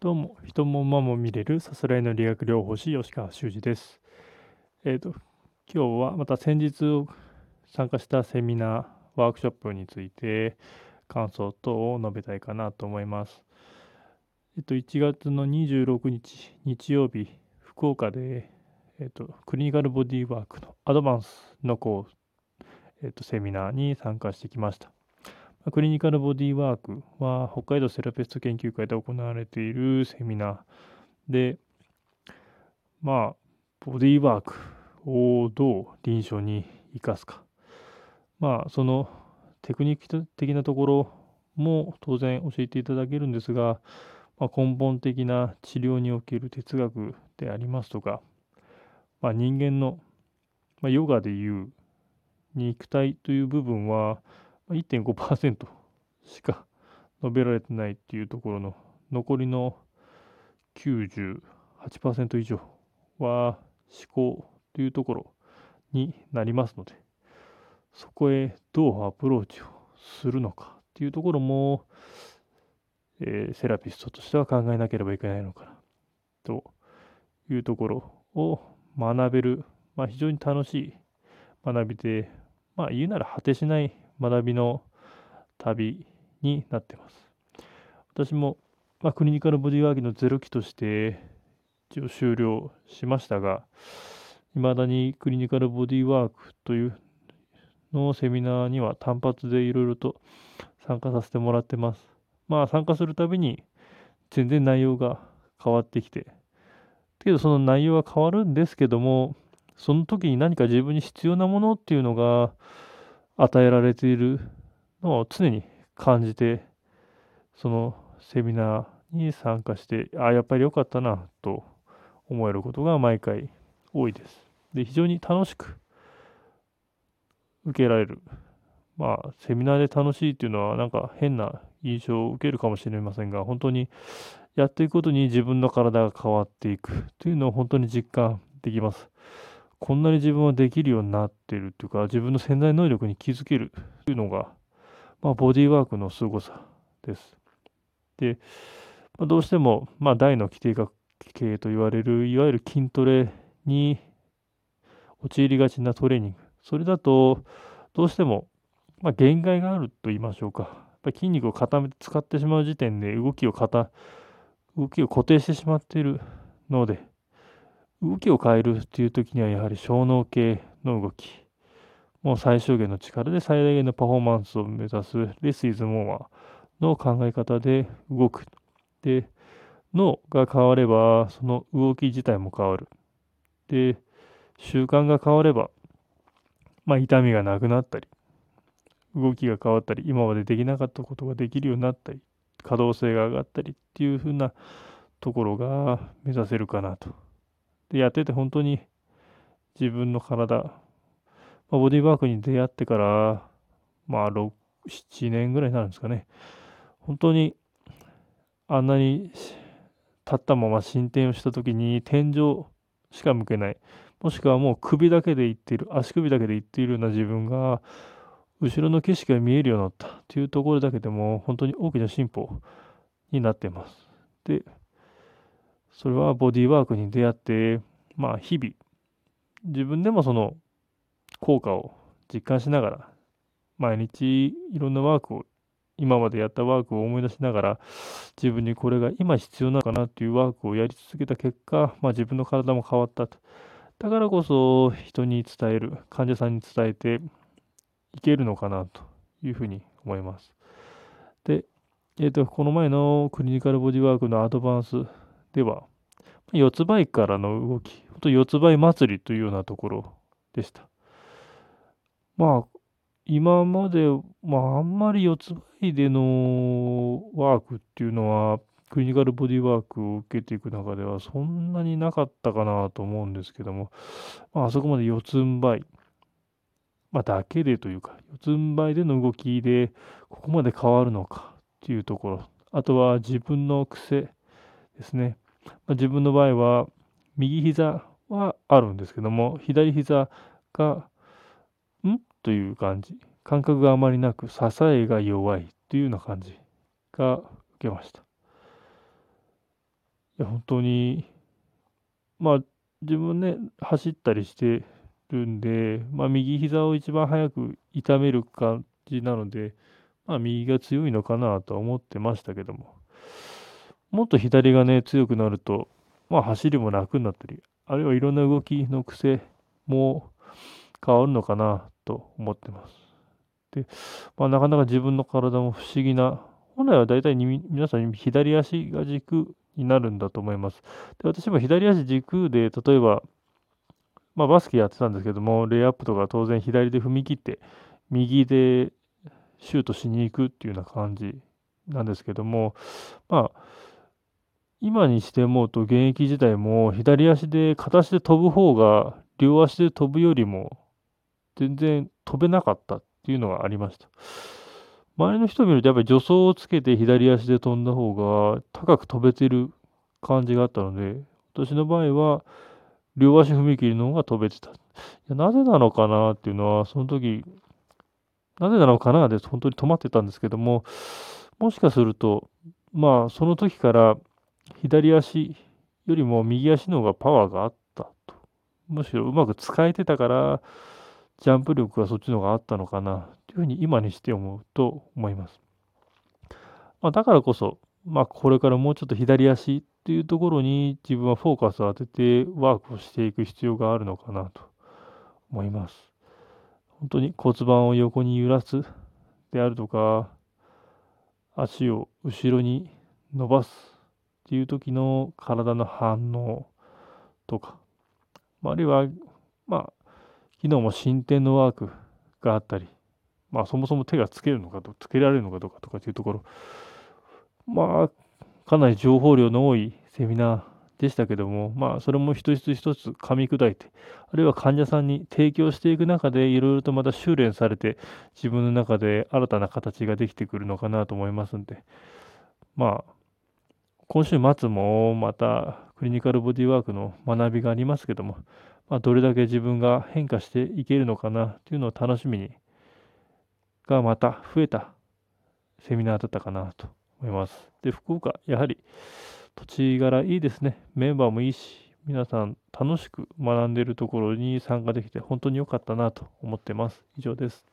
どうも、人も馬も見れるさすらいの理学療法士、吉川修司です。えっ、ー、と、今日はまた先日参加したセミナー、ワークショップについて感想等を述べたいかなと思います。えっ、ー、と、1月の26日、日曜日、福岡で、えっ、ー、と、クリニカルボディワークのアドバンスのこう、えっ、と、セミナーに参加してきました。クリニカルボディワークは北海道セラピスト研究会で行われているセミナーで、まあ、ボディワークをどう臨床に生かすか。まあ、そのテクニック的なところも当然教えていただけるんですが、まあ、根本的な治療における哲学でありますとか、まあ、人間の、まあ、ヨガでいう肉体という部分は、1.5%しか述べられてないっていうところの残りの98%以上は思考というところになりますのでそこへどうアプローチをするのかっていうところも、えー、セラピストとしては考えなければいけないのかなというところを学べる、まあ、非常に楽しい学びで、まあ、言うなら果てしない学びの旅になってます。私も、まあ、クリニカルボディワークのゼロ期として一応終了しましたが、いまだにクリニカルボディワークというのセミナーには単発でいろいろと参加させてもらってます。まあ参加するたびに全然内容が変わってきて、けどその内容は変わるんですけども、その時に何か自分に必要なものっていうのが与えられているのを常に感じて、そのセミナーに参加して、あ、やっぱり良かったなと思えることが毎回多いです。で、非常に楽しく受けられる。まあ、セミナーで楽しいっていうのはなんか変な印象を受けるかもしれませんが、本当にやっていくことに自分の体が変わっていくというのを本当に実感できます。こんなに自分はできるようになっているというか、自分の潜在能力に気づけるというのが、まあ、ボディーワークの凄さです。で、まあ、どうしても、まあ、大の規定学系と言われる、いわゆる筋トレに陥りがちなトレーニング。それだと、どうしても、まあ、限界があると言いましょうか。筋肉を固めて使ってしまう時点で動きを固動きを固定してしまっているので、動きを変えるっていう時にはやはり小脳系の動き、もう最小限の力で最大限のパフォーマンスを目指すレスイズモアの考え方で動く。で、脳が変われば、その動き自体も変わる。で、習慣が変われば、まあ痛みがなくなったり、動きが変わったり、今までできなかったことができるようになったり、可動性が上がったりっていうふうなところが目指せるかなとで、やってて本当に自分の体、まあ、ボディーワークに出会ってから、まあ、6、7年ぐらいになるんですかね。本当に、あんなに立ったまま進展をした時に天井しか向けない。もしくはもう首だけでいっている、足首だけでいっているような自分が、後ろの景色が見えるようになったというところだけでも、本当に大きな進歩になっています。で、それはボディーワークに出会って、まあ日々、自分でもその効果を実感しながら、毎日いろんなワークを、今までやったワークを思い出しながら、自分にこれが今必要なのかなっていうワークをやり続けた結果、まあ自分の体も変わったと。だからこそ人に伝える、患者さんに伝えていけるのかなというふうに思います。で、えっ、ー、と、この前のクリニカルボディワークのアドバンスでは、四つ倍からの動き、本当四つ倍祭りというようなところでした。まあ、今まで、まあ、あんまり四つ倍でのワークっていうのは、クリニカルボディワークを受けていく中ではそんなになかったかなと思うんですけども、まあ、あそこまで四つん這い、まあ、だけでというか、四つん這いでの動きで、ここまで変わるのかっていうところ、あとは自分の癖ですね。ま、自分の場合は、右膝はあるんですけども、左膝が、ん？という感じ。感覚があまりなく、支えが弱いというような感じが受けましたい。や、本当に、まあ、自分ね、走ったりしてるんで、まあ、右膝を一番早く痛める感じなので、まあ、右が強いのかなとは思ってましたけども、もっと左がね、強くなると、まあ、走りも楽になったり、あるいはいろんな動きの癖も変わるのかなと思ってます。で、まあ、なかなか自分の体も不思議な、本来は大体に皆さん左足が軸になるんだと思います。で、私も左足軸で、例えば、まあ、バスケやってたんですけども、レイアップとか当然左で踏み切って、右でシュートしに行くっていうような感じなんですけども、まあ、今にして思うと現役時代も左足で片足で飛ぶ方が両足で飛ぶよりも全然飛べなかったっていうのがありました。周りの人見るとやっぱり助走をつけて左足で飛んだ方が高く飛べてる感じがあったので、私の場合は両足踏み切りの方が飛べてた。なぜなのかなっていうのは、その時、なぜなのかなで本当に止まってたんですけども、もしかすると、まあその時から左足よりも右足の方がパワーがあったと。むしろうまく使えてたから、ジャンプ力がそっちの方があったのかな、というふうに今にして思うと思います。まあ、だからこそ、まあ、これからもうちょっと左足っていうところに自分はフォーカスを当ててワークをしていく必要があるのかなと思います。本当に骨盤を横に揺らすであるとか、足を後ろに伸ばすっていう時の体の反応とか、あるいは、まあ、昨日も進展のワークがあったり、まあ、そもそも手がつけるのかと、つけられるのかどうかとかっていうところ、まあ、かなり情報量の多いセミナーでしたけども、まあ、それも一つ一つ噛み砕いて、あるいは患者さんに提供していく中で、いろいろとまた修練されて、自分の中で新たな形ができてくるのかなと思いますんで、まあ、今週末もまたクリニカルボディワークの学びがありますけども、まあ、どれだけ自分が変化していけるのかなというのを楽しみにがまた増えたセミナーだったかなと思います。で、福岡、やはり土地柄いいですね。メンバーもいいし、皆さん楽しく学んでいるところに参加できて本当に良かったなと思ってます。以上です。